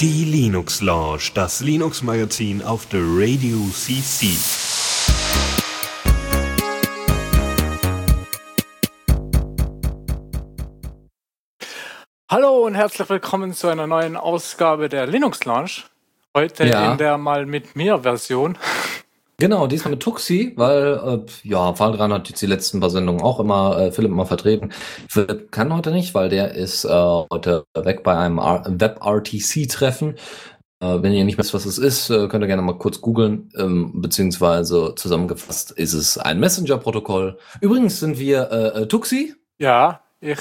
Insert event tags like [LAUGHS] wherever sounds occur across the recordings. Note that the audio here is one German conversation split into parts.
Die Linux Lounge, das Linux Magazin auf der Radio CC. Hallo und herzlich willkommen zu einer neuen Ausgabe der Linux Lounge. Heute Ja. in der mal mit mir Version. Genau, diesmal mit Tuxi, weil, äh, ja, Valdran hat jetzt die letzten paar Sendungen auch immer, äh, Philipp immer vertreten. Philipp kann heute nicht, weil der ist äh, heute weg bei einem Web-RTC-Treffen. Äh, wenn ihr nicht wisst, was es ist, äh, könnt ihr gerne mal kurz googeln, ähm, beziehungsweise zusammengefasst ist es ein Messenger-Protokoll. Übrigens sind wir äh, äh, Tuxi, Ja, ich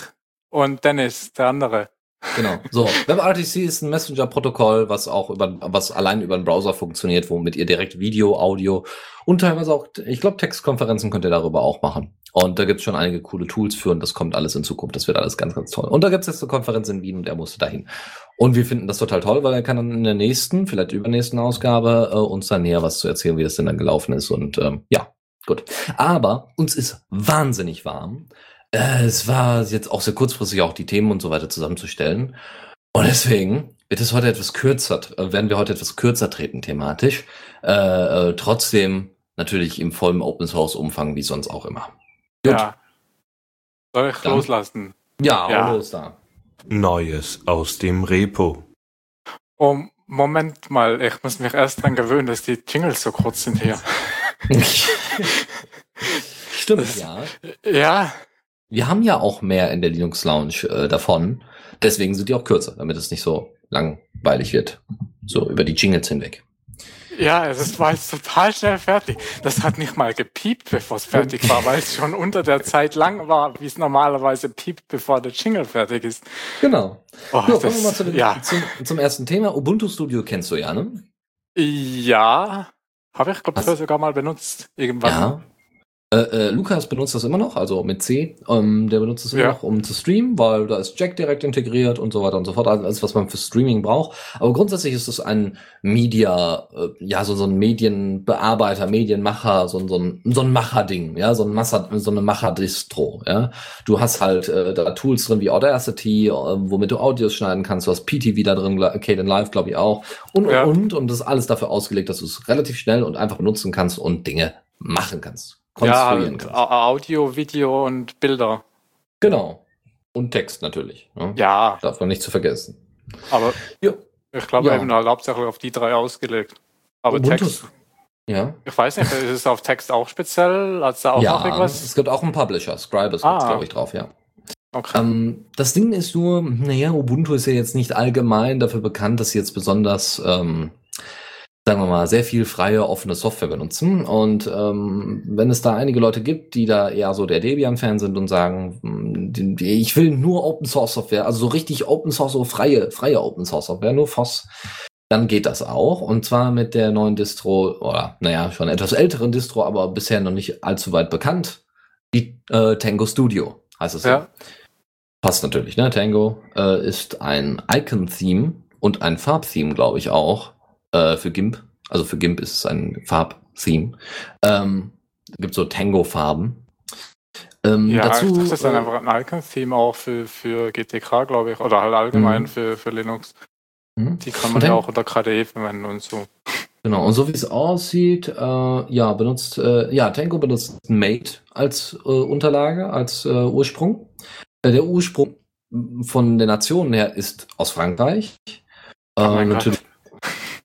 und Dennis, der andere. Genau. So, WebRTC ist ein Messenger-Protokoll, was auch über, was allein über den Browser funktioniert, womit ihr direkt Video, Audio und teilweise auch, ich glaube, Textkonferenzen könnt ihr darüber auch machen. Und da gibt's schon einige coole Tools für und das kommt alles in Zukunft. Das wird alles ganz, ganz toll. Und da gibt's jetzt eine Konferenz in Wien und er musste dahin. Und wir finden das total toll, weil er kann dann in der nächsten, vielleicht übernächsten Ausgabe äh, uns dann näher was zu erzählen, wie das denn dann gelaufen ist. Und ähm, ja, gut. Aber uns ist wahnsinnig warm. Äh, es war jetzt auch sehr kurzfristig auch die Themen und so weiter zusammenzustellen. Und deswegen wird es heute etwas kürzer, äh, werden wir heute etwas kürzer treten thematisch. Äh, äh, trotzdem natürlich im vollen Open Source Umfang wie sonst auch immer. Gut. Ja. Soll ich Dann- loslassen? Ja, Ja. los da. Neues aus dem Repo. Oh, Moment mal, ich muss mich erst dran gewöhnen, dass die Jingles so kurz sind hier. [LAUGHS] Stimmt, ja. Ja, Wir haben ja auch mehr in der Linux Lounge äh, davon. Deswegen sind die auch kürzer, damit es nicht so langweilig wird. So über die Jingles hinweg. ja, es ist- war jetzt total schnell fertig. Das hat nicht mal gepiept, bevor es fertig war, weil es schon unter der Zeit lang war, wie es normalerweise piept, bevor der Jingle fertig ist. Genau. Oh, Ja, kommen wir mal zu dem, ja. zum, zum ersten Thema. Ubuntu Studio kennst du ja, ne? Ja, habe ich, glaube ich, sogar mal benutzt. Irgendwann. Ja. Äh, äh, Lukas benutzt das immer noch, also mit C. Ähm, der benutzt es immer Ja. noch, um zu streamen, weil da ist Jack direkt integriert und so weiter und so fort. Also alles, was man für Streaming braucht. Aber grundsätzlich ist es ein Media, äh, ja, so, so ein Medienbearbeiter, Medienmacher, so, ein- so ein, so ein Macherding, ja, so ein Masser, so eine Macher-Distro, ja. Du hast halt äh, da Tools drin wie Audacity, äh, womit du Audios schneiden kannst. Du hast PTV da drin, Caden Live, glaube ich auch. Und, Ja. und, und. Und das ist alles dafür ausgelegt, dass du es relativ schnell und einfach benutzen kannst und Dinge machen kannst. Ja, konstruieren halt, kannst. Au- Audio, Video und Bilder. Genau. Und Text natürlich. Ne? Ja, Darf man nicht zu vergessen. aber Ja. ich glaube Ja. eben halt hauptsächlich auf die drei ausgelegt. Aber Ubuntu- Text, Ja. ich weiß nicht, ist es auf Text auch speziell? Hat es da auch noch ja, irgendwas? es gibt auch einen Publisher. Scribus Ah. glaube ich, drauf, ja. Okay. Ähm, das Ding ist nur, naja, Ubuntu ist ja jetzt nicht allgemein dafür bekannt, dass sie jetzt besonders, ähm, sagen wir mal, sehr viel freie, offene Software benutzen. Und ähm, wenn es da einige Leute gibt, die da eher so der Debian-Fan sind und sagen, hm, ich will nur Open Source Software, also so richtig Open Source, so freie, freie Open Source Software, nur FOSS, dann geht das auch. Und zwar mit der neuen Distro, oder naja, schon etwas älteren Distro, aber bisher noch nicht allzu weit bekannt, die äh, Tango Studio heißt es ja. Passt natürlich, ne? Tango äh, ist ein Icon-Theme und ein Farb-Theme, glaube ich, auch äh, für GIMP. Also für GIMP ist es ein Farb-Theme. Ähm, gibt so Tango-Farben. Ähm, Ja, dazu, das ist dann äh, einfach ein Icon-Theme auch für, für GTK, glaube ich. Oder halt allgemein Mhm. für, für Linux. mhm. Die kann man ja auch unter KDE verwenden und so. Genau, und so wie es aussieht, äh, ja, benutzt, äh, ja, Tango benutzt Mate als äh, Unterlage, als äh, Ursprung. Äh, der Ursprung von der Nation her ist aus Frankreich. Oh natürlich,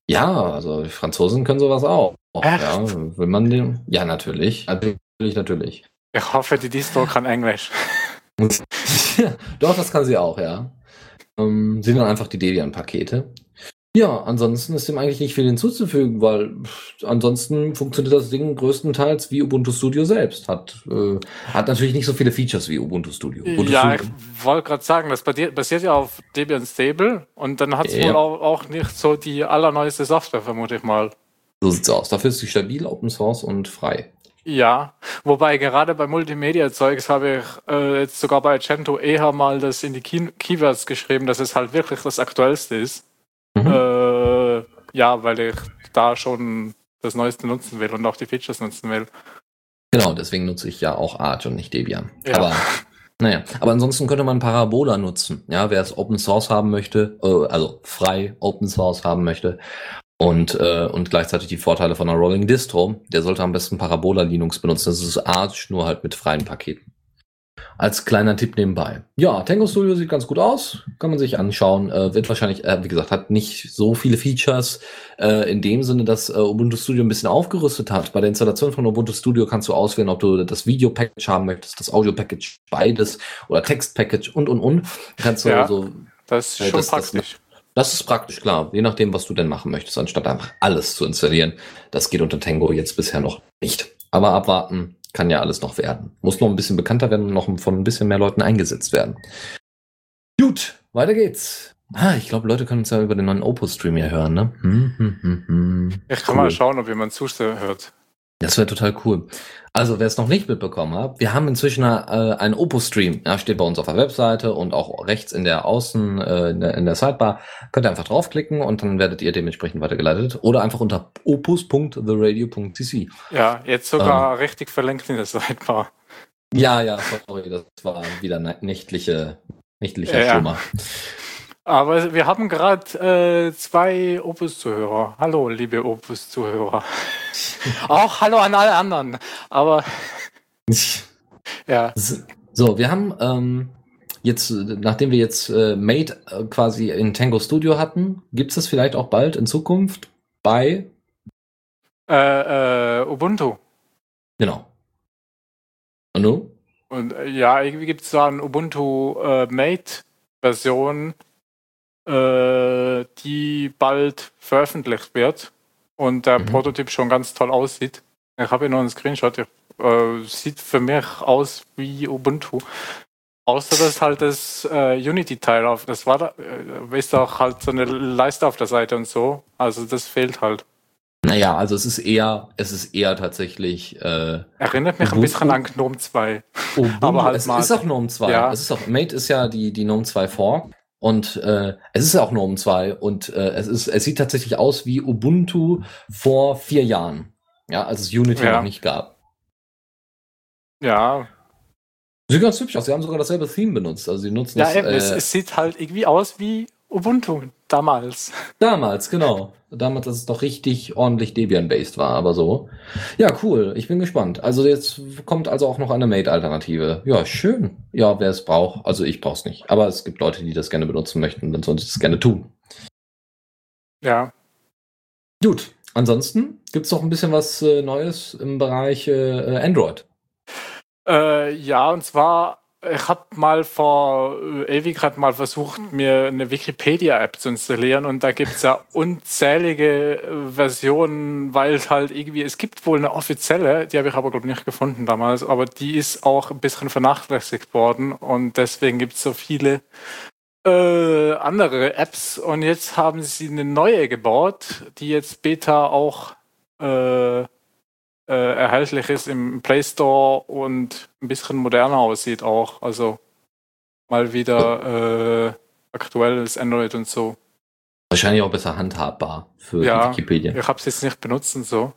ja, also die Franzosen können sowas auch. Echt? Ja, will man den, ja, natürlich, natürlich, natürlich. Ich hoffe, die Distro kann Englisch. [LAUGHS] Doch, das kann sie auch, ja. Ähm, sind dann einfach die Debian-Pakete. Ja, ansonsten ist dem eigentlich nicht viel hinzuzufügen, weil pff, ansonsten funktioniert das Ding größtenteils wie Ubuntu Studio selbst. Hat, äh, hat natürlich nicht so viele Features wie Ubuntu Studio. Ubuntu Ja, ich Studio. wollte gerade sagen, das basiert, ja auf Debian Stable und dann hat es Ja. wohl auch, auch nicht so die allerneueste Software, vermute ich mal. so sieht's aus. Dafür ist sie stabil, Open Source und frei. Ja, wobei gerade bei Multimedia-Zeugs habe ich äh, jetzt sogar bei Gento eher mal das in die Key Keywords geschrieben, dass es halt wirklich das Aktuellste ist. Mhm. Äh, ja, weil ich da schon das Neueste nutzen will und auch die Features nutzen will. Genau, deswegen nutze ich ja auch Arch und nicht Debian. Ja. Aber Naja, aber ansonsten könnte man Parabola nutzen. Ja, wer es Open Source haben möchte, äh, also frei Open Source haben möchte und, äh, und gleichzeitig die Vorteile von einer Rolling Distro, der sollte am besten Parabola Linux benutzen. Das ist Arch, nur halt mit freien Paketen. Als kleiner Tipp nebenbei. Ja, Tango Studio sieht ganz gut aus, kann man sich anschauen. Äh, wird wahrscheinlich, äh, wie gesagt, hat nicht so viele Features äh, in dem Sinne, dass äh, Ubuntu Studio ein bisschen aufgerüstet hat. Bei der Installation von Ubuntu Studio kannst du auswählen, ob du das Video-Package haben möchtest, das Audio-Package, beides oder Text-Package und und und. Kannst du Ja, so Das ist Ja, schon das- das- praktisch. das ist praktisch klar, je nachdem, was du denn machen möchtest, anstatt einfach alles zu installieren. Das geht unter Tango jetzt bisher noch nicht. Aber abwarten kann ja alles noch werden. Muss noch ein bisschen bekannter werden und noch von ein bisschen mehr Leuten eingesetzt werden. Gut, weiter geht's. Ah, ich glaube, Leute können uns ja über den neuen Opus-Stream hier hören, ne? Hm, hm, hm, hm. Ich kann Cool. mal schauen, ob jemand zuhört. Das wäre total cool. Also, wer es noch nicht mitbekommen hat, wir haben inzwischen äh, einen Opus-Stream. Ja, steht bei uns auf der Webseite und auch rechts in der Außen, äh, in, der, in der Sidebar. Könnt ihr einfach draufklicken und dann werdet ihr dementsprechend weitergeleitet. Oder einfach unter opus.theradio.cc. Ja, jetzt sogar richtig verlinkt in der Sidebar. Ja, ja, sorry, das war wieder nächtliche, nächtlicher Ja, ja. Aber wir haben gerade äh, zwei Opus-Zuhörer. Hallo, liebe Opus-Zuhörer. [LAUGHS] Auch hallo an alle anderen. Aber [LAUGHS] ja, So, wir haben ähm, jetzt, nachdem wir jetzt äh, Mate äh, quasi in Tango Studio hatten, gibt es das vielleicht auch bald in Zukunft bei, äh, äh, Ubuntu. genau. Und du? Und äh, ja, irgendwie gibt es da eine Ubuntu äh, Mate-Version, äh, die bald veröffentlicht wird und der Mhm. Prototyp schon ganz toll aussieht. Ich habe hier noch einen Screenshot. Ich, äh, sieht für mich aus wie Ubuntu. Außer dass halt das äh, Unity-Teil auf, das war da, äh, ist auch halt so eine Leiste auf der Seite und so. Also das fehlt halt. Naja, also es ist eher, es ist eher tatsächlich äh, Erinnert mich ein Ubuntu? bisschen an GNOME 2. [LAUGHS] Ubuntu. Aber halt es mal- ist auch GNOME 2. Ja. Es ist auch, Mate ist ja die, die GNOME 2 Fork. Und äh, es ist ja auch GNOME 2 und äh, es ist, es sieht tatsächlich aus wie Ubuntu vor vier Jahren. Ja, als es Unity Ja. noch nicht gab. Ja, Sieht ganz hübsch aus. Sie haben sogar dasselbe Theme benutzt. Also sie nutzen ja das, eben, es, äh, es sieht halt irgendwie aus wie Ubuntu damals. damals, genau. Damals, dass es doch richtig ordentlich Debian-based war, aber so. Ja, cool. Ich bin gespannt. Also jetzt kommt also auch noch eine Mate-Alternative. Ja, schön. Ja, wer es braucht. Also ich brauch's nicht. Aber es gibt Leute, die das gerne benutzen möchten, dann sollen sie das gerne tun. Ja, Gut. Ansonsten gibt's noch ein bisschen was äh, Neues im Bereich äh, Android. Äh, ja, und zwar, ich habe mal vor äh, Ewigkeit mal versucht, mir eine Wikipedia-App zu installieren und da gibt's ja [LAUGHS] unzählige äh, Versionen, weil es halt irgendwie, es gibt wohl eine offizielle, die habe ich aber glaube nicht gefunden damals, aber die ist auch ein bisschen vernachlässigt worden und deswegen gibt's so viele äh, andere Apps und jetzt haben sie eine neue gebaut, die jetzt Beta auch äh, äh, erhältlich ist im Play Store und ein bisschen moderner aussieht auch. Also mal wieder äh, aktuelles Android und so. Wahrscheinlich auch besser handhabbar für Ja. Wikipedia. Ich habe es jetzt nicht benutzt und so.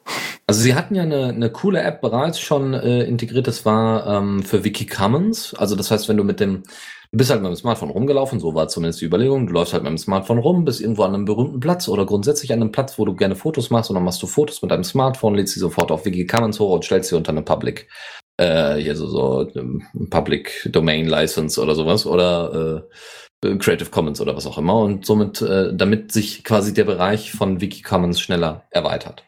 Also sie hatten ja eine, eine coole App bereits schon äh, integriert, das war ähm, für Wiki Commons. Also das heißt, wenn du mit dem, du bist halt mit dem Smartphone rumgelaufen, so war zumindest die Überlegung, du läufst halt mit dem Smartphone rum, bist irgendwo an einem berühmten Platz oder grundsätzlich an einem Platz, wo du gerne Fotos machst und dann machst du Fotos mit deinem Smartphone, lädst sie sofort auf Wiki Commons hoch und stellst sie unter eine Public, äh, hier so, so ähm, Public Domain License oder sowas oder äh, Creative Commons oder was auch immer und somit, äh, damit sich quasi der Bereich von Wiki Commons schneller erweitert.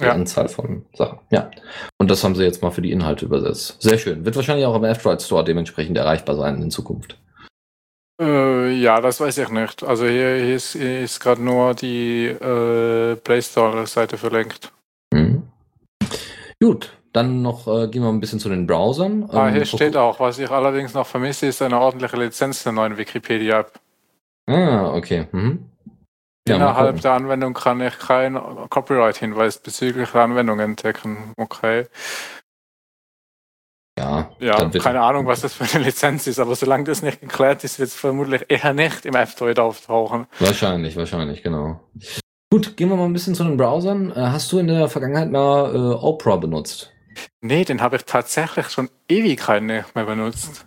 Die Ja. Anzahl von Sachen. Ja. Und das haben sie jetzt mal für die Inhalte übersetzt. Sehr schön. Wird wahrscheinlich auch im F-Droid Store dementsprechend erreichbar sein in Zukunft. Äh, ja, das weiß ich nicht. Also hier, hier ist, ist gerade nur die äh, Play Store-Seite verlinkt. Mhm. Gut, dann noch äh, gehen wir ein bisschen zu den Browsern. Ah, Ähm, hier vor- steht auch, was ich allerdings noch vermisse, ist eine ordentliche Lizenz der neuen Wikipedia-App. Ah, okay. Mhm. Ja, Innerhalb der Anwendung kann ich keinen Copyright-Hinweis bezüglich der Anwendung entdecken. Okay. ja, Ja, keine Ahnung, was das für eine Lizenz ist, aber solange das nicht geklärt ist, wird es vermutlich eher nicht im F-Droid auftauchen. Wahrscheinlich, wahrscheinlich, genau. Gut, gehen wir mal ein bisschen zu den Browsern. Äh, hast du in der Vergangenheit mal äh, Opera benutzt? Nee, den habe ich tatsächlich schon Ewigkeiten nicht mehr benutzt.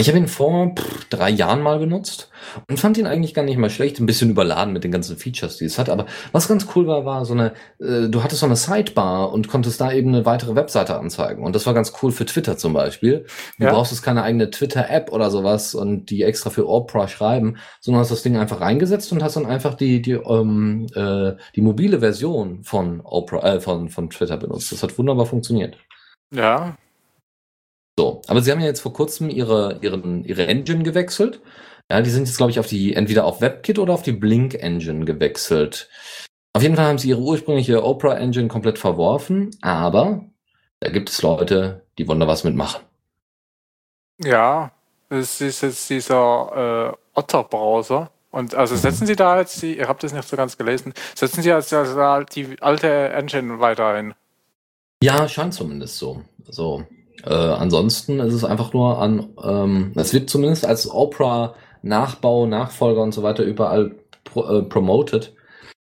Ich habe ihn vor pff, drei Jahren mal benutzt und fand ihn eigentlich gar nicht mal schlecht. Ein bisschen überladen mit den ganzen Features, die es hat. Aber was ganz cool war, war so eine, äh, du hattest so eine Sidebar und konntest da eben eine weitere Webseite anzeigen. Und das war ganz cool für Twitter zum Beispiel. Du Ja. brauchst jetzt keine eigene Twitter-App oder sowas und die extra für Opera schreiben, sondern hast das Ding einfach reingesetzt und hast dann einfach die, die, ähm, äh, die mobile Version von Opera, äh, von, von Twitter benutzt. Das hat wunderbar funktioniert. Ja, So, aber sie haben ja jetzt vor kurzem ihre, ihren, ihre Engine gewechselt. Ja, die sind jetzt, glaube ich, auf die, entweder auf WebKit oder auf die Blink Engine gewechselt. Auf jeden Fall haben sie ihre ursprüngliche Opera Engine komplett verworfen, aber da gibt es Leute, die wollen da was mitmachen. ja. Es ist jetzt dieser äh, Otter-Browser. Und also setzen Sie da jetzt die, ihr habt das nicht so ganz gelesen, setzen Sie jetzt also da die alte Engine weiter ein. Ja, scheint zumindest so. So. Äh, ansonsten ist es einfach nur an, ähm, es wird zumindest als Opera Nachbau, Nachfolger und so weiter überall pro, äh, promoted.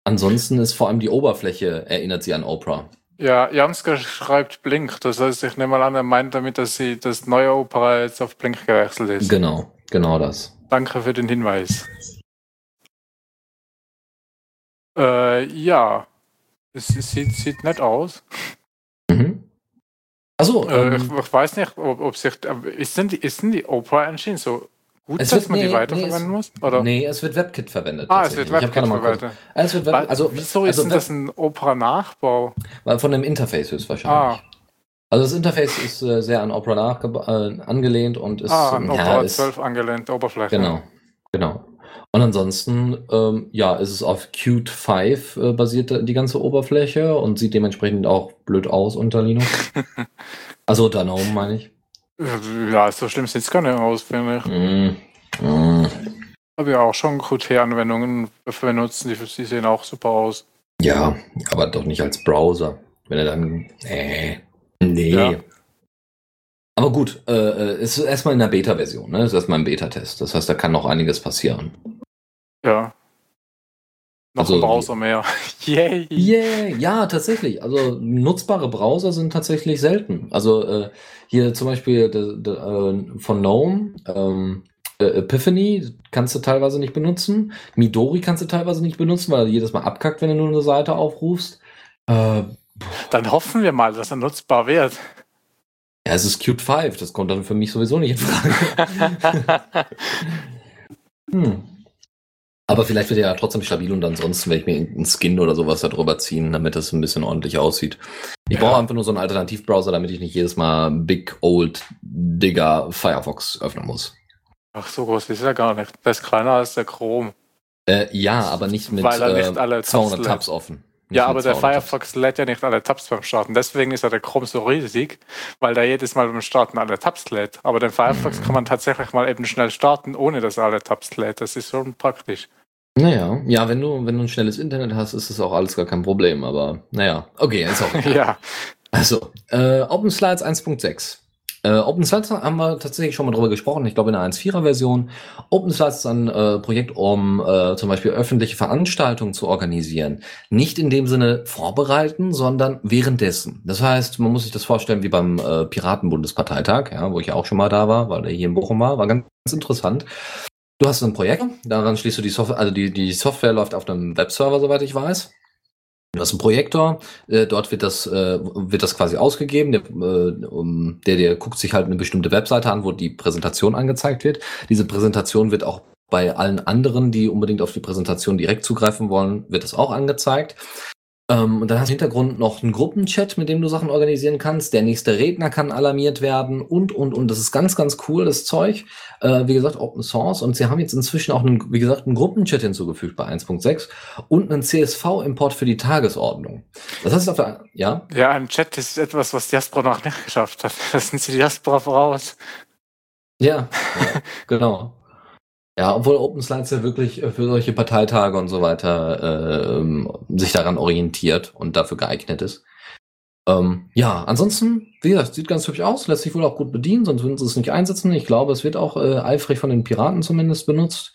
Ansonsten ist vor allem die Oberfläche erinnert sie an Opera. Ja, Janska schreibt Blink. Das heißt, ich nehme mal an, er meint damit, dass sie das neue Opera jetzt auf Blink gewechselt ist. Genau, genau das. Danke für den Hinweis. Äh, ja. Es, es sieht, sieht nett aus. Mhm. Also, Äh, ich, ähm, ich weiß nicht, ob, ob sich. aber Ist denn die, ist denn die Opera Engine so gut, Es dass wird- man nee, die weiterverwenden nee, muss? Oder? nee, es wird WebKit verwendet. ah, es wird WebKit verwendet. Es wird Web, also, Wieso ist also denn das ein Opera-Nachbau? Web, von dem Interface höchstwahrscheinlich. Ah, Also das Interface ist äh, sehr an Opera äh, angelehnt und ist, ah, an ja, Opera ist 12 angelehnte Oberfläche. Genau, genau. Und ansonsten, ähm, ja, ist es auf Qt 5 äh, basiert die ganze Oberfläche und sieht dementsprechend auch blöd aus unter Linux. [LAUGHS] also unter GNOME meine ich. Ja, so schlimm sieht es gar nicht aus, finde ich. Mm, mm. Habe ja auch schon Qt-Anwendungen benutzt, die, die sehen auch super aus. Ja, aber doch nicht als Browser. Wenn er dann, nee, nee. Ja. Aber gut, äh, äh, es ist erstmal in der Beta-Version, ne? Es ist erstmal ein Beta-Test. Das heißt, da kann noch einiges passieren. Ja. Noch Also- ein Browser mehr. [LAUGHS] Yay! Yeah, ja, tatsächlich. Also nutzbare Browser sind tatsächlich selten. Also äh, hier zum Beispiel de, de, äh, von GNOME, ähm, äh, Epiphany kannst du teilweise nicht benutzen. Midori kannst du teilweise nicht benutzen, weil er jedes Mal abkackt, wenn du nur eine Seite aufrufst. Äh, Dann hoffen wir mal, dass er nutzbar wird. ja, es ist Qt 5, das kommt dann für mich sowieso nicht in Frage. [LAUGHS] Hm. Aber vielleicht wird er ja trotzdem stabil und ansonsten werde ich mir irgendeinen Skin oder sowas da drüber ziehen, damit es ein bisschen ordentlich aussieht. Ich Ja. brauche einfach nur so einen Alternativbrowser, damit ich nicht jedes Mal Big Old Digger Firefox öffnen muss. Ach, so groß ist er gar nicht. Der ist kleiner als der Chrome. Äh, ja, aber nicht mit Weil er nicht äh, alle Tabs 200 lädt. Tabs offen. Ja, aber der 200 Tabs. Firefox lädt ja nicht alle Tabs beim Starten. Deswegen ist ja der Chrome so riesig, weil der jedes Mal beim Starten alle Tabs lädt. Aber den Firefox Mhm. kann man tatsächlich mal eben schnell starten, ohne dass er alle Tabs lädt. Das ist schon praktisch. Naja, ja, wenn du, wenn du ein schnelles Internet hast, ist das auch alles gar kein Problem, aber naja, okay, ist auch egal. Ja, Also, äh, OpenSlides 1.6. Äh, OpenSlides haben wir tatsächlich schon mal drüber gesprochen, ich glaube in der 1.4er Version. OpenSlides ist ein äh, Projekt, um äh, zum Beispiel öffentliche Veranstaltungen zu organisieren. Nicht in dem Sinne vorbereiten, sondern währenddessen. Das heißt, man muss sich das vorstellen wie beim äh, Piratenbundesparteitag, ja, wo ich auch schon mal da war, weil er hier in Bochum war, war ganz, ganz interessant. Du hast ein Projekt, daran schließt du die Software, also die, die Software läuft auf einem Webserver, soweit ich weiß. Du hast einen Projektor, äh, dort wird das, äh, wird das quasi ausgegeben. Der, äh, um, der, der guckt sich halt eine bestimmte Webseite an, wo die Präsentation angezeigt wird. Diese Präsentation wird auch bei allen anderen, die unbedingt auf die Präsentation direkt zugreifen wollen, wird das auch angezeigt. Ähm, und dann hast du im Hintergrund noch einen Gruppenchat, mit dem du Sachen organisieren kannst. Der nächste Redner kann alarmiert werden und, und, und. Das ist ganz, ganz cool, das Zeug. Äh, wie gesagt, Open Source. Und sie haben jetzt inzwischen auch, einen, wie gesagt, einen Gruppenchat hinzugefügt bei 1.6 und einen CSV-Import für die Tagesordnung. Das heißt, auf der, ja, ja, ein Chat ist etwas, was Diaspora noch nicht geschafft hat. [LAUGHS] Da sind sie Diaspora voraus. ja, ja [LAUGHS] genau. Ja, obwohl Open Slides ja wirklich äh, für solche Parteitage und so weiter ähm, sich daran orientiert und dafür geeignet ist. Ähm, ja, ansonsten, wie gesagt, sieht ganz hübsch aus, lässt sich wohl auch gut bedienen, sonst würden sie es nicht einsetzen. Ich glaube, es wird auch äh, eifrig von den Piraten zumindest benutzt.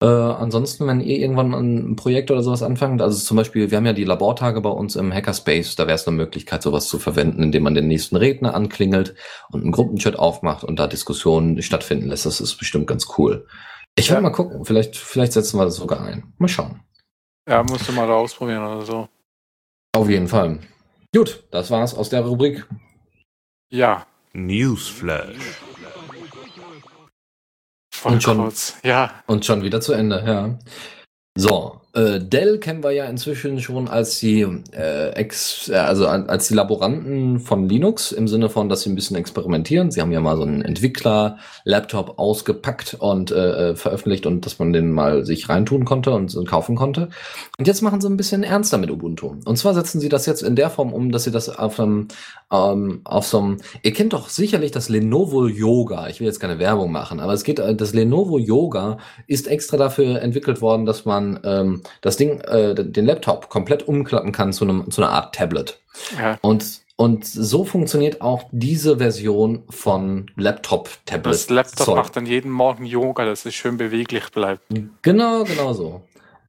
Äh, ansonsten, wenn ihr irgendwann ein Projekt oder sowas anfangt, also zum Beispiel, wir haben ja die Labortage bei uns im Hackerspace, da wäre es eine Möglichkeit, sowas zu verwenden, indem man den nächsten Redner anklingelt und einen Gruppenchat aufmacht und da Diskussionen stattfinden lässt. Das ist bestimmt ganz cool. Ich werde Ja. mal gucken, vielleicht, vielleicht setzen wir das sogar ein. Mal schauen. Ja, musst du mal ausprobieren oder so. Auf jeden Fall. Gut, das war's aus der Rubrik. Ja, Newsflash. voll Und schon- kurz. Ja, Und schon wieder zu Ende, ja. So, äh, Dell kennen wir ja inzwischen schon als die äh, ex, äh, also als die Laboranten von Linux im Sinne von, dass sie ein bisschen experimentieren. Sie haben ja mal so einen Entwickler-Laptop ausgepackt und äh, äh, veröffentlicht und dass man den mal sich reintun konnte und, und kaufen konnte. Und jetzt machen sie ein bisschen ernster mit Ubuntu. Und zwar setzen sie das jetzt in der Form um, dass sie das auf einem ähm, auf so einem, ihr kennt doch sicherlich das Lenovo Yoga. Ich will jetzt keine Werbung machen, aber es geht, äh, das Lenovo Yoga ist extra dafür entwickelt worden, dass man ähm, das Ding, äh, den Laptop komplett umklappen kann zu einem, zu einer Art Tablet. ja. Und und so funktioniert auch diese Version von Laptop-Tablet. Das Laptop Zeug. macht dann jeden Morgen Yoga, dass es schön beweglich bleibt. Genau, genau so.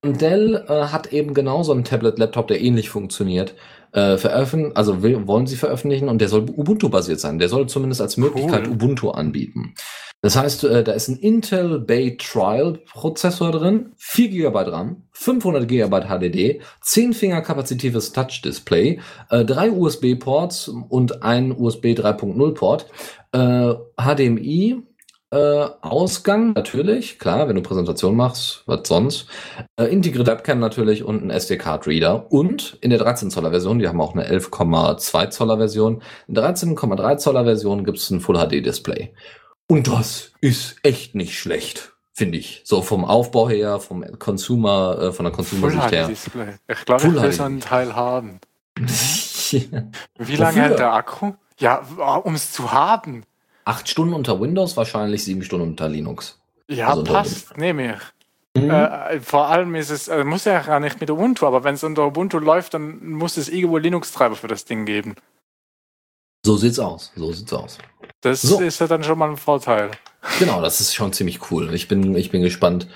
Und Dell äh, hat eben genau so einen Tablet-Laptop, der ähnlich funktioniert, äh, veröffentlichen, also will, wollen sie veröffentlichen und der soll Ubuntu-basiert sein. Der soll zumindest als Möglichkeit Cool. Ubuntu anbieten. Das heißt, äh, da ist ein Intel Bay Trial Prozessor drin, 4 GB RAM, 500 GB HDD, 10 Finger kapazitives Touch-Display, äh, drei USB-Ports und ein USB 3.0 Port, äh, HDMI, äh, Ausgang natürlich, klar, wenn du Präsentation machst, was sonst. Äh, integrierte Webcam natürlich und ein SD-Card-Reader. Und in der 13 Zoller Version, die haben auch eine 11,2 Zoller Version, in der 13,3 Zoller Version gibt es ein Full HD-Display. Und das ist echt nicht schlecht, finde ich. So vom Aufbau her, vom Consumer, äh, von der Consumer-Sicht her. HD-Display. Ich glaube, ich will so einen Teil haben. [LAUGHS] Wie lange hält der Akku? Ja, um es zu haben. Acht Stunden unter Windows, wahrscheinlich sieben Stunden unter Linux. Ja, Also passt, nehme ich. Mhm. Äh, vor allem ist es, äh, muss ja gar nicht mit Ubuntu, aber wenn es unter Ubuntu läuft, dann muss es irgendwo Linux-Treiber für das Ding geben. So sieht's aus. So sieht's aus. Das So. ist ja dann schon mal ein Vorteil. Genau, das ist schon ziemlich cool. Ich bin, ich bin gespannt.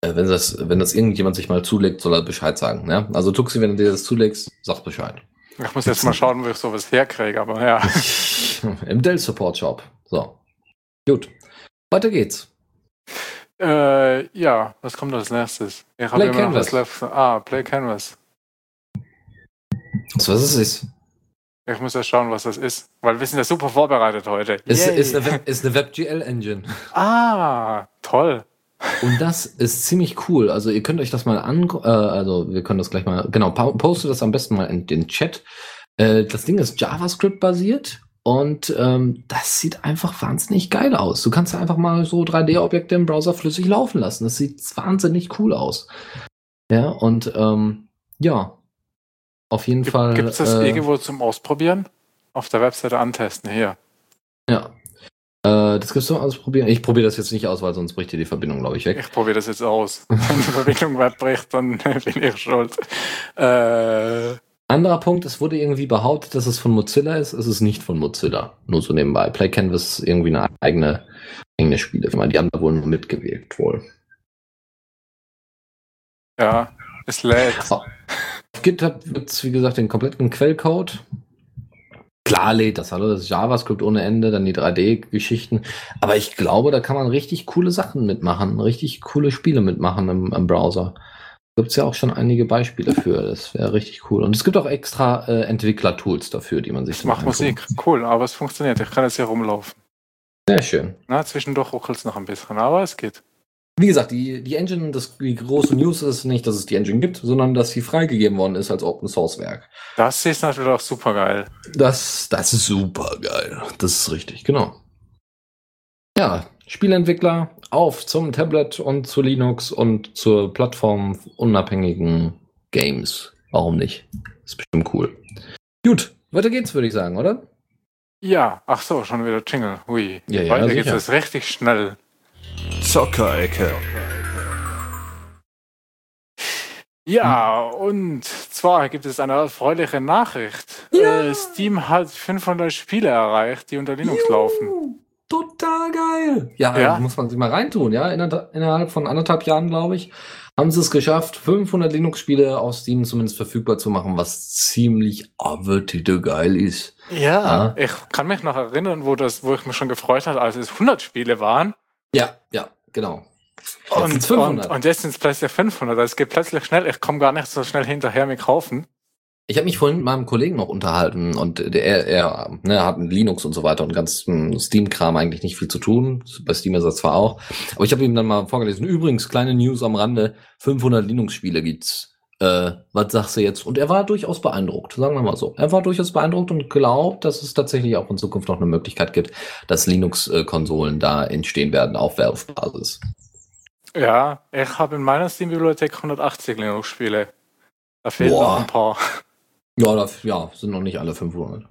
Äh, wenn das, wenn das irgendjemand sich mal zulegt, soll er Bescheid sagen. Ja? Also Tuxi, wenn du dir das zulegst, sag Bescheid. Ich muss jetzt mal schauen, wo ich sowas herkriege, aber ja. [LAUGHS] Im Dell Support Shop. So. Gut. Weiter geht's. äh, ja, was kommt als nächstes? Ich Play Canvas. Ah, Play Canvas. Was was es ist? Ich muss ja schauen, was das ist, weil wir sind ja super vorbereitet heute. Ist, Yay. ist, eine Web, ist eine WebGL Engine. ah, toll. Und das ist ziemlich cool. Also ihr könnt euch das mal an, äh, also wir können das gleich mal, genau, postet das am besten mal in den Chat. Äh, das Ding ist JavaScript basiert und ähm, das sieht einfach wahnsinnig geil aus. Du kannst einfach mal so 3D-Objekte im Browser flüssig laufen lassen. Das sieht wahnsinnig cool aus. Ja, und ähm, ja, auf jeden Fall. Gibt es das äh, irgendwo zum Ausprobieren? Auf der Webseite antesten, hier. Ja. Äh, das kannst du ausprobieren. Ich probiere das jetzt nicht aus, weil sonst bricht dir die Verbindung, glaube ich, weg. Ich probiere das jetzt aus. [LAUGHS] Wenn die Verbindung wegbricht, dann [LAUGHS] bin ich schuld. Äh, Anderer Punkt, es wurde irgendwie behauptet, dass es von Mozilla ist. Es ist nicht von Mozilla. Nur so nebenbei. Play Canvas ist irgendwie eine eigene, eigene Spielefirma. Die haben da wohl nur mitgewirkt wohl. ja, es lädt. Auf GitHub gibt's wie gesagt, den kompletten Quellcode. Klar lädt das, hallo, das ist JavaScript ohne Ende, dann die 3D-Geschichten. Aber ich glaube, da kann man richtig coole Sachen mitmachen, richtig coole Spiele mitmachen im, im Browser. Gibt's ja auch schon einige Beispiele für. Das wäre richtig cool. Und es gibt auch extra äh, Entwickler-Tools dafür, die man sich Es macht angucken Musik. Cool, aber es funktioniert. Ich kann jetzt hier rumlaufen. Sehr schön. Na, zwischendurch ruckelt es noch ein bisschen, aber es geht. Wie gesagt, die, die Engine, das, die große News ist nicht, dass es die Engine gibt, sondern dass sie freigegeben worden ist als Open Source Werk. Das ist natürlich auch super geil. Das, das ist super geil. Das ist richtig, genau. Ja, Spielentwickler auf zum Tablet und zu Linux und zur Plattform unabhängigen Games. Warum nicht? Ist bestimmt cool. Gut, weiter geht's, würde ich sagen, oder? Ja, ach so, schon wieder Jingle. Hui. Ja, ja, Weiter geht sicher. es richtig schnell. Zockerecke. Ja, und zwar gibt es eine erfreuliche Nachricht. Ja. Äh, Steam hat 500 Spiele erreicht, die unter Linux laufen. total geil. Ja, Ja. muss man sich mal reintun, ja. Inner, innerhalb von anderthalb Jahren, glaube ich, haben sie es geschafft, 500 Linux-Spiele auf Steam zumindest verfügbar zu machen, was ziemlich avertite geil ist. Ja, Ja. ich kann mich noch erinnern, wo, das, wo ich mich schon gefreut hatte, als es 100 Spiele waren. Ja, ja, genau. Und, sind's 500. und, und jetzt sind es plötzlich 500. Es geht plötzlich schnell. Ich komme gar nicht so schnell hinterher mit kaufen. Ich habe mich vorhin mit meinem Kollegen noch unterhalten und der, er, er ne, hat ein Linux und so weiter und ganz Steam-Kram eigentlich nicht viel zu tun. Bei Steam ist er zwar auch. Aber ich habe ihm dann mal vorgelesen, übrigens, kleine News am Rande, 500 Linux-Spiele gibt's. Äh, was sagst du jetzt? Und er war durchaus beeindruckt, sagen wir mal so. Er war durchaus beeindruckt und glaubt, dass es tatsächlich auch in Zukunft noch eine Möglichkeit gibt, dass Linux-Konsolen da entstehen werden auf Valve-Basis. Ja, ich habe in meiner Steam-Bibliothek 180 Linux-Spiele. Da fehlen Boah. noch ein paar. Ja, da, ja, sind noch nicht alle 500.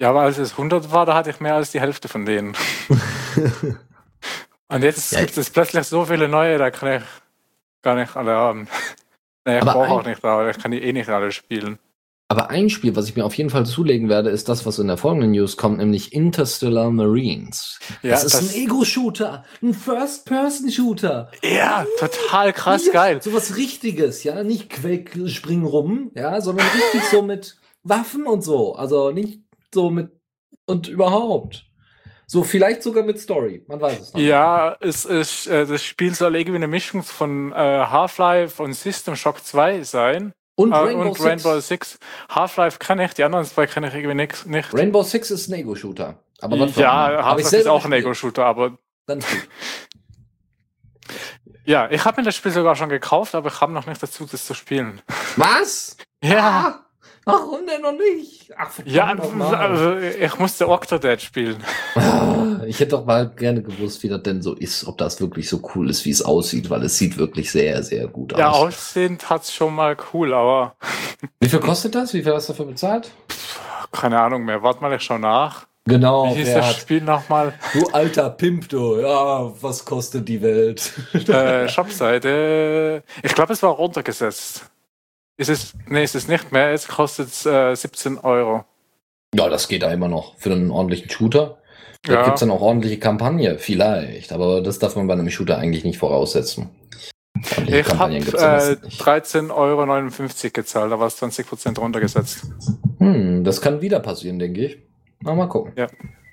Ja, aber als es 100 war, da hatte ich mehr als die Hälfte von denen. [LAUGHS] Und jetzt Ja. gibt es plötzlich so viele neue, da kann ich gar nicht alle haben. Ich Aber brauche auch nicht, aber ich kann die eh nicht alle spielen. Aber ein Spiel, was ich mir auf jeden Fall zulegen werde, ist das, was in der folgenden News kommt, nämlich Interstellar Marines. Ja, das ist das- ein Ego-Shooter, ein First-Person-Shooter. Ja, total krass Ja, geil. So was Richtiges, ja, nicht Quake, spring rum, ja, sondern richtig so mit Waffen und so. Also nicht so mit und überhaupt. So vielleicht sogar mit Story, man weiß es noch. Ja, es ist, äh, das Spiel soll irgendwie eine Mischung von äh, Half-Life und System Shock 2 sein. Und Äh, Rainbow, und Six. Rainbow Six. Half-Life kann ich, die anderen zwei kann ich irgendwie nix, nicht. Rainbow Six ist ein Ego-Shooter. Aber was ja, Half-Life ist auch ein. Ego-Shooter, aber gut. [LAUGHS] ja, ich habe mir das Spiel sogar schon gekauft, aber ich habe noch nicht dazu, das zu spielen. Was? [LAUGHS] Ja, Ah, warum denn noch nicht? Ach, verdammt ja, nochmal. also ich musste Octodad spielen. [LAUGHS] Ich hätte doch mal gerne gewusst, wie das denn so ist, ob das wirklich so cool ist, wie es aussieht, weil es sieht wirklich sehr, sehr gut Ja, aus. aussehend hat's schon mal cool, aber [LAUGHS] Wie viel kostet das? Wie viel hast du dafür bezahlt? keine Ahnung mehr. Warte mal, ich schau nach. Genau, Wie hieß das hat, Spiel nochmal? du alter Pimp, du. Ja, was kostet die Welt? äh, Shopseite. Ich glaube, es war runtergesetzt. Ist es, nee, ist es nicht mehr. Jetzt kostet es äh, 17 Euro. Ja, das geht da immer noch für einen ordentlichen Shooter. Da Ja. gibt's dann auch ordentliche Kampagne, vielleicht. Aber das darf man bei einem Shooter eigentlich nicht voraussetzen. Ordentliche Ich habe ja äh, meistens nicht. 13,59 Euro gezahlt, da war es 20% runtergesetzt. Hm, das kann wieder passieren, denke ich. Na, mal gucken.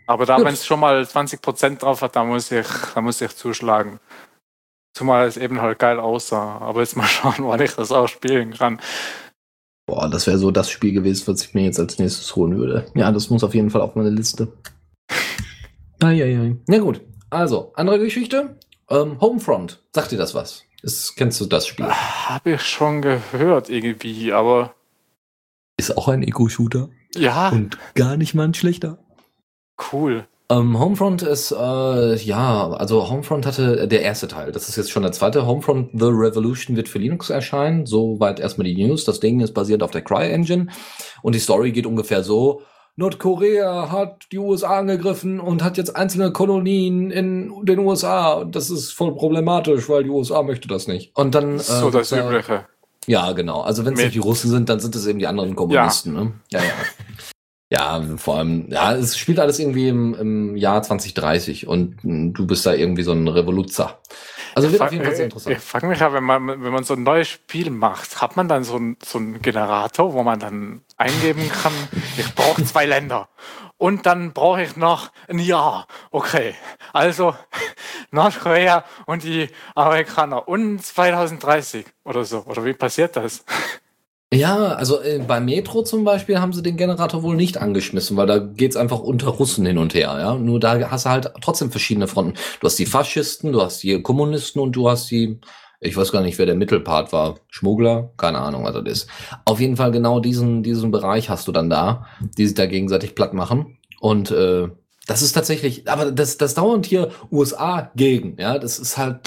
Aber da, wenn es schon mal 20% drauf hat, da muss ich, da muss ich zuschlagen. Zumal es eben halt geil aussah. Aber jetzt mal [LAUGHS] schauen, wann ich das auch spielen kann. Boah, das wäre so das Spiel gewesen, was ich mir jetzt als nächstes holen würde. Ja, das muss auf jeden Fall auf meine Liste. [LAUGHS] Eieiei. Na gut, also, andere Geschichte. Ähm, Homefront, sagt dir das was? Ist, kennst du das Spiel? Habe ich schon gehört irgendwie, aber Ist auch ein Ego-Shooter ja, und gar nicht mal ein schlechter. cool. Ähm, Homefront ist, äh, ja, also Homefront hatte der erste Teil. Das ist jetzt schon der zweite. Homefront The Revolution wird für Linux erscheinen. Soweit erstmal die News. Das Ding ist basiert auf der Cry-Engine. Und die Story geht ungefähr so. Nordkorea hat die USA angegriffen und hat jetzt einzelne Kolonien in den USA. Und das ist voll problematisch, weil die USA möchte das nicht. Und dann. So das äh, Übliche. ja, genau. Also wenn es nicht die Russen sind, dann sind es eben die anderen Kommunisten. Ne? Ja, ja. Ja, vor allem, ja, es spielt alles irgendwie im, im Jahr 2030 und mh, du bist da irgendwie so ein Revoluzer. Also wird auf jeden Fall sehr Ich interessant. frage mich ja, wenn man, wenn man so ein neues Spiel macht, hat man dann so einen so einen Generator, wo man dann eingeben kann, [LAUGHS] ich brauche zwei Länder. Und dann brauche ich noch ein Jahr. Okay. Also [LAUGHS] Nordkorea und die Amerikaner. Und 2030 oder so. Oder wie passiert das? Ja, also äh, bei Metro zum Beispiel haben sie den Generator wohl nicht angeschmissen, weil da geht's einfach unter Russen hin und her. Ja, nur da hast du halt trotzdem verschiedene Fronten. Du hast die Faschisten, du hast die Kommunisten und du hast die, ich weiß gar nicht, wer der Mittelpart war, Schmuggler, keine Ahnung, was das ist. Auf jeden Fall genau diesen diesen Bereich hast du dann da, die sich da gegenseitig platt machen und äh, das ist tatsächlich, aber das, das dauernd hier USA gegen, ja, das ist halt,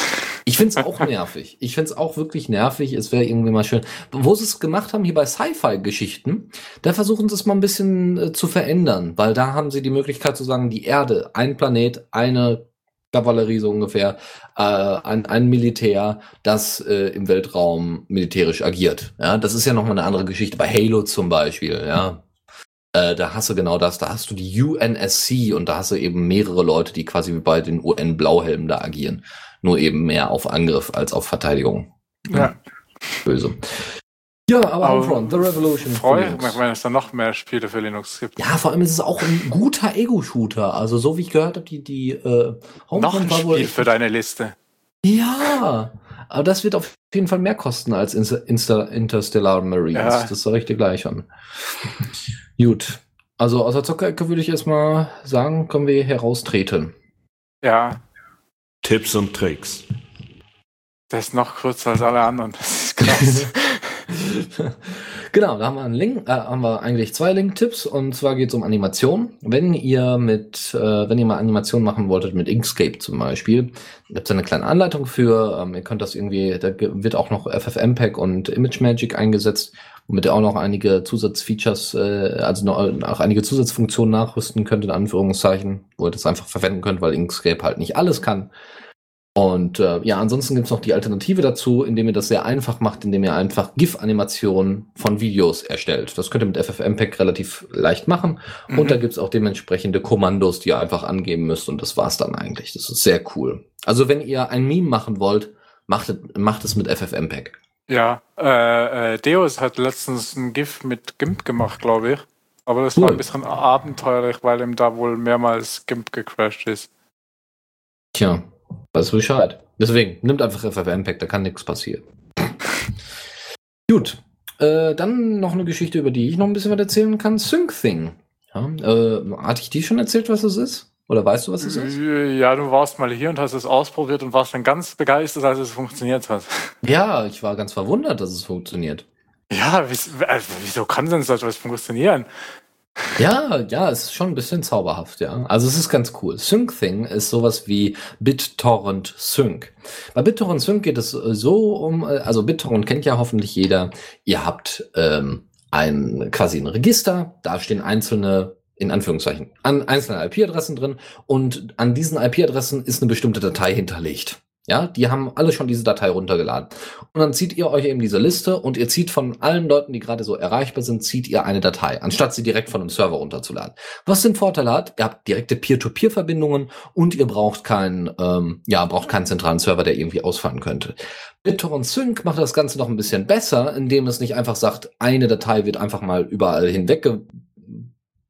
ich find's auch nervig. Ich find's auch wirklich nervig. Es wäre irgendwie mal schön. Wo sie es gemacht haben, hier bei Sci-Fi-Geschichten, da versuchen sie es mal ein bisschen äh, zu verändern, weil da haben sie die Möglichkeit zu sagen, die Erde, ein Planet, eine Kavallerie so ungefähr, äh, ein, ein Militär, das äh, im Weltraum militärisch agiert. Ja, das ist ja nochmal eine andere Geschichte. Bei Halo zum Beispiel, ja. Äh, da hast du genau das. Da hast du die UNSC und da hast du eben mehrere Leute, die quasi wie bei den UN-Blauhelmen da agieren. Nur eben mehr auf Angriff als auf Verteidigung. Ja. Böse. Ja, aber Aber Homefront, The Revolution. Freue ich mich, wenn es dann noch mehr Spiele für Linux gibt. Ja, vor allem ist es auch ein guter Ego-Shooter. Also so wie ich gehört habe, die, die äh, noch ein war wohl Spiel für deine Liste. Ja, aber das wird auf jeden Fall mehr kosten als Insta Interstellar Marines. Ja. Das sage ich dir gleich schon. Gut. Also aus der Zockerecke würde ich erstmal sagen, können wir heraustreten. Ja, Tipps und Tricks. das ist noch kürzer als alle anderen. Das ist krass. [LAUGHS] genau, da haben wir einen Link, äh, haben wir eigentlich zwei Link-Tipps und zwar geht es um Animation. Wenn ihr mit, äh, wenn ihr mal Animation machen wolltet mit Inkscape zum Beispiel, gibt es eine kleine Anleitung für. Ähm, ihr könnt das irgendwie, da wird auch noch FFmpeg und ImageMagick eingesetzt, womit ihr auch noch einige Zusatzfeatures, äh, also noch, auch einige Zusatzfunktionen nachrüsten könnt, in Anführungszeichen, wo ihr das einfach verwenden könnt, weil Inkscape halt nicht alles kann. Und äh, ja, ansonsten gibt's noch die Alternative dazu, indem ihr das sehr einfach macht, indem ihr einfach GIF-Animationen von Videos erstellt. Das könnt ihr mit FFmpeg relativ leicht machen. Mhm. Und da gibt's auch dementsprechende Kommandos, die ihr einfach angeben müsst. Und das war's dann eigentlich. Das ist sehr cool. Also wenn ihr ein Meme machen wollt, macht es, macht es mit FFmpeg. Ja, äh, äh, Deus hat letztens ein GIF mit GIMP gemacht, glaube ich. Aber das war Cool. ein bisschen abenteuerlich, weil ihm da wohl mehrmals GIMP gecrashed ist. Tja, weiß Bescheid. Deswegen, nimmt einfach FFmpeg, da kann nichts passieren. [LAUGHS] Gut. Äh, dann noch eine Geschichte, über die ich noch ein bisschen was erzählen kann. SyncThing. Ja, äh, hatte ich dir schon erzählt, was es ist? Oder weißt du, was es ist? Ja, du warst mal hier und hast es ausprobiert und warst dann ganz begeistert, als es funktioniert hat. Ja, ich war ganz verwundert, dass es funktioniert. Ja, wieso, also, wieso kann denn so etwas funktionieren? Ja, ja, es ist schon ein bisschen zauberhaft, ja. Also es ist ganz cool. SyncThing ist sowas wie BitTorrent Sync. Bei BitTorrent Sync geht es äh, so um, äh, also BitTorrent kennt ja hoffentlich jeder. Ihr habt ähm, ein quasi ein Register, da stehen einzelne in Anführungszeichen, an einzelne IP-Adressen drin und an diesen IP-Adressen ist eine bestimmte Datei hinterlegt. Ja, die haben alle schon diese Datei runtergeladen. Und dann zieht ihr euch eben diese Liste und ihr zieht von allen Leuten, die gerade so erreichbar sind, zieht ihr eine Datei, anstatt sie direkt von einem Server runterzuladen. Was den Vorteil hat, ihr habt direkte Peer-to-Peer-Verbindungen und ihr braucht keinen, ähm, ja, braucht keinen zentralen Server, der irgendwie ausfallen könnte. BitTorrent Sync macht das Ganze noch ein bisschen besser, indem es nicht einfach sagt, eine Datei wird einfach mal überall hinwegge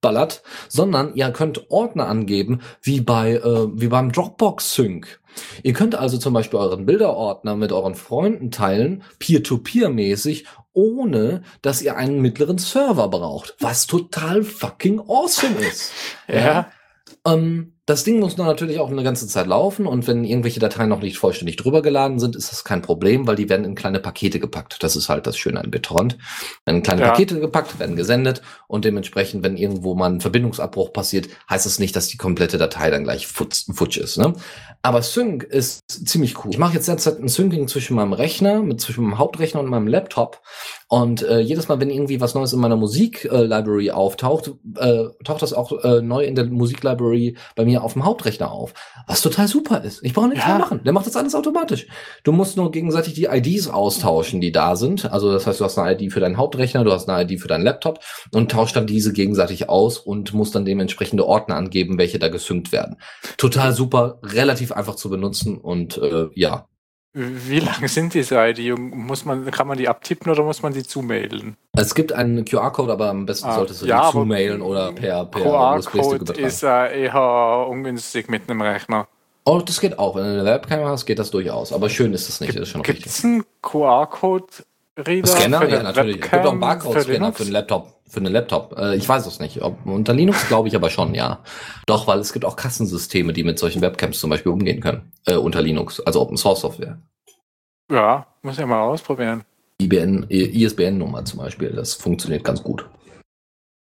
ballert, sondern ihr könnt Ordner angeben, wie bei äh, wie beim Dropbox Sync. Ihr könnt also zum Beispiel euren Bilderordner mit euren Freunden teilen, peer-to-peer-mäßig, ohne dass ihr einen mittleren Server braucht, was total fucking awesome ist. Ja. Ähm, das Ding muss dann natürlich auch eine ganze Zeit laufen und wenn irgendwelche Dateien noch nicht vollständig drüber geladen sind, ist das kein Problem, weil die werden in kleine Pakete gepackt. Das ist halt das Schöne an BitTorrent. Werden in kleine Ja. Pakete gepackt, werden gesendet und dementsprechend, wenn irgendwo mal ein Verbindungsabbruch passiert, heißt es nicht, dass die komplette Datei dann gleich futz, futsch ist. Ne? Aber Sync ist ziemlich cool. Ich mache jetzt derzeit ein Syncing zwischen meinem Rechner, mit zwischen meinem Hauptrechner und meinem Laptop. Und äh, jedes Mal, wenn irgendwie was Neues in meiner Musik-Library auftaucht, äh, taucht das auch äh, neu in der Musik-Library bei mir auf dem Hauptrechner auf. Was total super ist. Ich brauche nichts Ja. mehr machen. Der macht das alles automatisch. Du musst nur gegenseitig die IDs austauschen, die da sind. Also das heißt, du hast eine ID für deinen Hauptrechner, du hast eine ID für deinen Laptop und tauscht dann diese gegenseitig aus und musst dann dementsprechende Ordner angeben, welche da gesynkt werden. Total super, relativ einfach zu benutzen und äh, ja, Wie lang sind diese ID? Muss man, kann man die abtippen oder muss man die zumailen? Es gibt einen QR-Code, aber am besten Ah, solltest du ja, die zumailen oder per, per QR-Code ist äh, eher ungünstig mit einem Rechner. Oh, das geht auch. Wenn du eine Webcam hast, geht das durchaus. Aber schön ist es nicht, das ist schon Gibt richtig. es einen QR-Code-Reader? Scanner? für Ja, natürlich. Es gibt auch einen Webcam, Barcode-Scanner Linux? für einen Laptop. Für einen Laptop. Äh, ich weiß es nicht. Ob, unter Linux glaube ich aber schon, ja. Doch, weil es gibt auch Kassensysteme, die mit solchen Webcams zum Beispiel umgehen können. Äh, unter Linux, also Open Source Software. Ja, muss ich mal ausprobieren. IBN, ISBN-Nummer zum Beispiel. Das funktioniert ganz gut.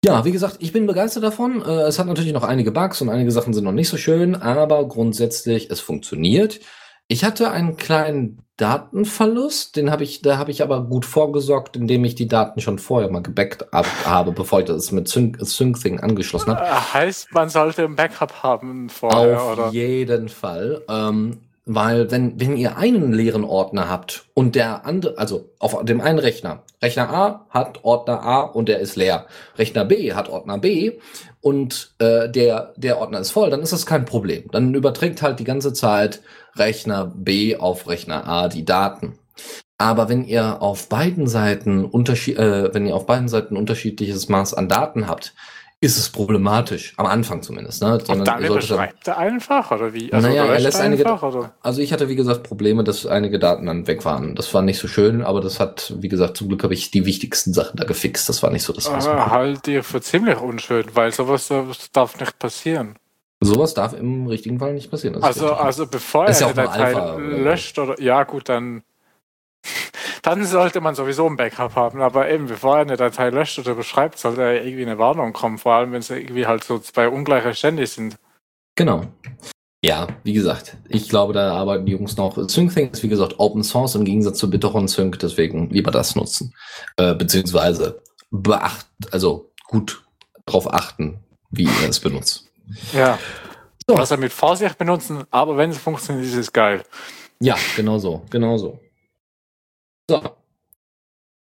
Ja, wie gesagt, ich bin begeistert davon. Äh, Es hat natürlich noch einige Bugs und einige Sachen sind noch nicht so schön, aber grundsätzlich, es funktioniert. Ich hatte einen kleinen Datenverlust, den habe ich, da habe ich aber gut vorgesorgt, indem ich die Daten schon vorher mal gebackt ab, habe, bevor ich das mit Sync, SyncThing angeschlossen habe. Äh, heißt, man sollte ein Backup haben vorher, Auf oder? jeden Fall. Ähm, weil wenn, wenn ihr einen leeren Ordner habt und der andere, also auf dem einen Rechner, Rechner A hat Ordner A und der ist leer, Rechner B hat Ordner B und äh, der, der Ordner ist voll, dann ist das kein Problem. Dann überträgt halt die ganze Zeit Rechner B auf Rechner A die Daten. Aber wenn ihr auf beiden Seiten unterschied äh, wenn ihr auf beiden Seiten unterschiedliches Maß an Daten habt, ist es problematisch. Am Anfang zumindest. Ne? Und dann beschreibt er einfach oder wie? Also naja, er lässt einige. oder? Also ich hatte wie gesagt Probleme, dass einige Daten dann weg waren. Das war nicht so schön, aber das hat, wie gesagt, zum Glück habe ich die wichtigsten Sachen da gefixt. Das war nicht so das. Ah, halt ihr für ziemlich unschön, weil sowas, sowas darf nicht passieren. Sowas darf im richtigen Fall nicht passieren. Das Also, also bevor er nur Datei löscht oder ja gut, dann dann sollte man sowieso ein Backup haben. Aber eben bevor er eine Datei löscht oder beschreibt, sollte ja irgendwie eine Warnung kommen. Vor allem wenn sie irgendwie halt so zwei ungleiche Stände sind. Genau. Ja, wie gesagt, ich glaube, da arbeiten die Jungs noch. SyncThing ist wie gesagt Open Source im Gegensatz zu BitTorrent Sync, deswegen lieber das nutzen. Äh, beziehungsweise beacht, also gut drauf achten, wie ihr es benutzt. Ja. So. Was er mit Vorsicht benutzen, aber wenn es funktioniert, ist es geil. Ja, genau so, genau so. So.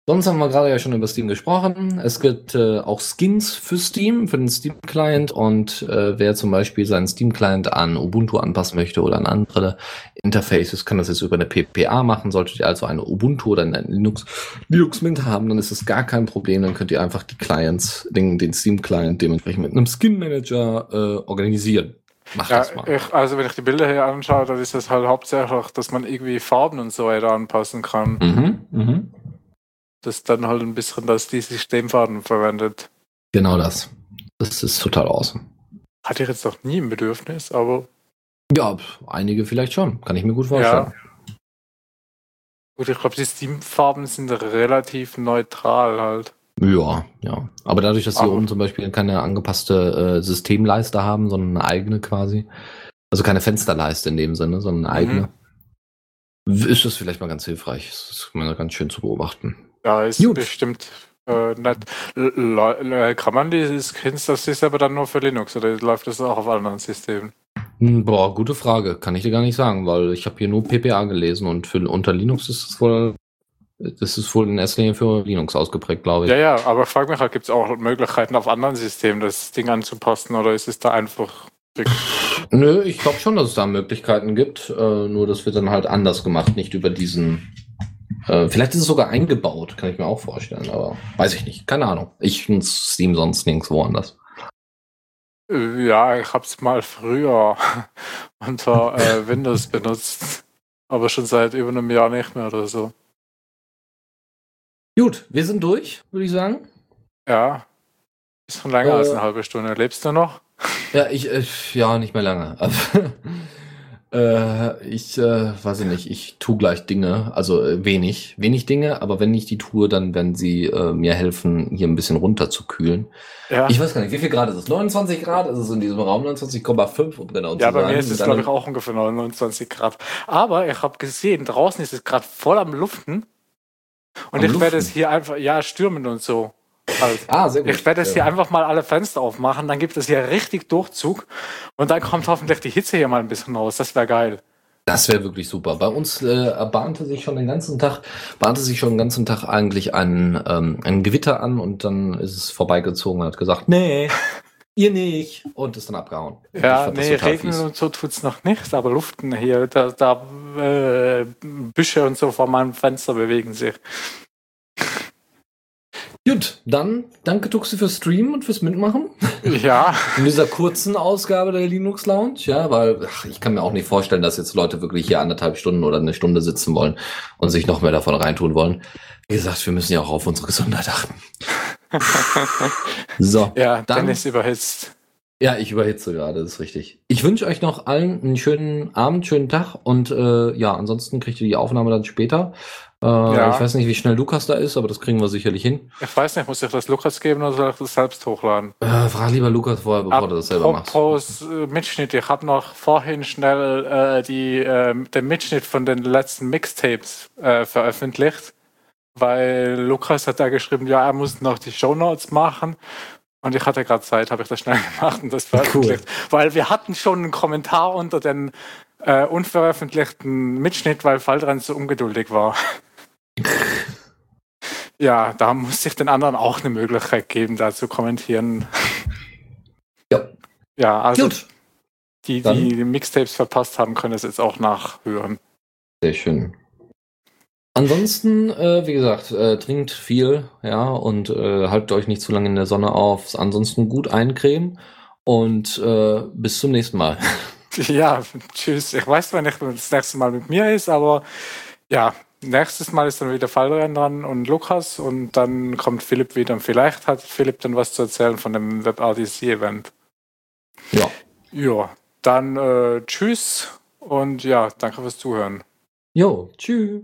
Sonst haben wir gerade ja schon über Steam gesprochen. Es gibt äh, auch Skins für Steam, für den Steam-Client und äh, wer zum Beispiel seinen Steam-Client an Ubuntu anpassen möchte oder an andere Interfaces, kann das jetzt über eine PPA machen. Solltet ihr also eine Ubuntu oder eine Linux, Linux Mint haben, dann ist es gar kein Problem. Dann könnt ihr einfach die Clients, den, den Steam-Client dementsprechend mit einem Skin-Manager äh, organisieren. Macht Ja, das mal. ich, also wenn ich die Bilder hier anschaue, dann ist das halt hauptsächlich, dass man irgendwie Farben und so weiter anpassen kann. Mhm, mhm. Das dann halt ein bisschen, dass die Systemfarben verwendet. Genau das. Das ist total awesome. Hatte ich jetzt noch nie ein Bedürfnis, aber Ja, einige vielleicht schon. Kann ich mir gut vorstellen. gut, ich glaube, die Steam-Farben sind relativ neutral halt. Ja, ja. Aber dadurch, dass sie Aber- oben zum Beispiel keine angepasste äh, Systemleiste haben, sondern eine eigene quasi. Also keine Fensterleiste in dem Sinne, sondern eine eigene. Ist das vielleicht mal ganz hilfreich. Das ist mal ganz schön zu beobachten. Ja, ist Gut. bestimmt äh, nett. L- kann man die Skins, das ist aber dann nur für Linux oder läuft das auch auf anderen Systemen? Hm, Boah, gute Frage. Kann ich dir gar nicht sagen, weil ich habe hier nur PPA gelesen und für, unter Linux ist es wohl, das ist wohl in erster Linie für Linux ausgeprägt, glaube ich. Ja, ja, aber ich frage mich halt, gibt es auch Möglichkeiten auf anderen Systemen, das Ding anzupassen oder ist es da einfach. Nö, ich glaube schon, dass es da Möglichkeiten gibt. Äh, nur das wird dann halt anders gemacht, nicht über diesen. Äh, vielleicht ist es sogar eingebaut, kann ich mir auch vorstellen, aber weiß ich nicht. Keine Ahnung. Ich nutze Steam sonst nirgendwo anders. Äh, Ja, ich habe es mal früher [LAUGHS] unter äh, [LAUGHS] Windows benutzt, aber schon seit über einem Jahr nicht mehr oder so. Gut, wir sind durch, würde ich sagen. Ja, ist schon länger Äh. als eine halbe Stunde. Lebst du noch? Ja, ich, äh, ja, nicht mehr lange. [LAUGHS] äh, ich, äh, weiß ich nicht, ich tu gleich Dinge, also äh, wenig, wenig Dinge, aber wenn ich die tue, dann werden sie äh, mir helfen, hier ein bisschen runterzukühlen. Ja. Ich weiß gar nicht, wie viel Grad ist es? 29 Grad ist es in diesem Raum, 29,5 um genau Ja, zu bei sein. mir ist es, glaube ich, auch ungefähr 29 Grad. Aber ich habe gesehen, draußen ist es gerade voll am Luften. Und Am ich werde es hier einfach, ja, stürmen und so. Halt. Ah, sehr gut. Ich werde es hier einfach mal alle Fenster aufmachen, dann gibt es hier richtig Durchzug und dann kommt hoffentlich die Hitze hier mal ein bisschen raus. Das wäre geil. Das wäre wirklich super. Bei uns äh, bahnte sich schon den ganzen Tag, bahnte sich schon den ganzen Tag eigentlich ein, ähm, ein Gewitter an und dann ist es vorbeigezogen und hat gesagt, nee, [LAUGHS] ihr nicht. Und ist dann abgehauen. Ja, nee, regnen fies. und so tut's noch nicht, aber Luften hier, da, da äh, Büsche und so vor meinem Fenster bewegen sich. Gut, dann danke Tuxi fürs Streamen und fürs Mitmachen. Ja, In dieser kurzen Ausgabe der Linux Lounge, ja, weil ach, ich kann mir auch nicht vorstellen, dass jetzt Leute wirklich hier anderthalb Stunden oder eine Stunde sitzen wollen und sich noch mehr davon reintun wollen. Wie gesagt, wir müssen ja auch auf unsere Gesundheit achten. [LAUGHS] So, ja, Dann- Dennis überhitzt. Ja, ich überhitze gerade, das ist richtig. Ich wünsche euch noch allen einen schönen Abend, schönen Tag und äh, ja, ansonsten kriegt ihr die Aufnahme dann später. Äh, Ja. Ich weiß nicht, wie schnell Lukas da ist, aber das kriegen wir sicherlich hin. Ich weiß nicht, muss ich das Lukas geben oder soll ich das selbst hochladen? Äh, frag lieber Lukas vorher, bevor du das selber machst. Apropos äh, Mitschnitt, ich habe noch vorhin schnell äh, die, äh, den Mitschnitt von den letzten Mixtapes äh, veröffentlicht, weil Lukas hat da geschrieben, ja, er muss noch die Shownotes machen. Und ich hatte gerade Zeit, habe ich das schnell [LAUGHS] gemacht und das veröffentlicht. Weil wir hatten schon einen Kommentar unter den äh, unveröffentlichten Mitschnitt, weil Faldran so ungeduldig war. [LAUGHS] ja, da muss ich den anderen auch eine Möglichkeit geben, da zu kommentieren. Ja. Ja, also Gut. die, die die Mixtapes verpasst haben, können es jetzt auch nachhören. Sehr schön. Ansonsten, äh, wie gesagt, äh, trinkt viel, ja, und äh, haltet euch nicht zu lange in der Sonne auf. Ansonsten gut eincremen und äh, bis zum nächsten Mal. [LAUGHS] Ja, tschüss. Ich weiß zwar nicht, wann das nächste Mal mit mir ist, aber ja, nächstes Mal ist dann wieder Fallrennen dran und Lukas und dann kommt Philipp wieder und vielleicht hat Philipp dann was zu erzählen von dem WebRTC-Event. Ja. Ja, dann äh, tschüss und ja, danke fürs Zuhören. Jo, tschüss.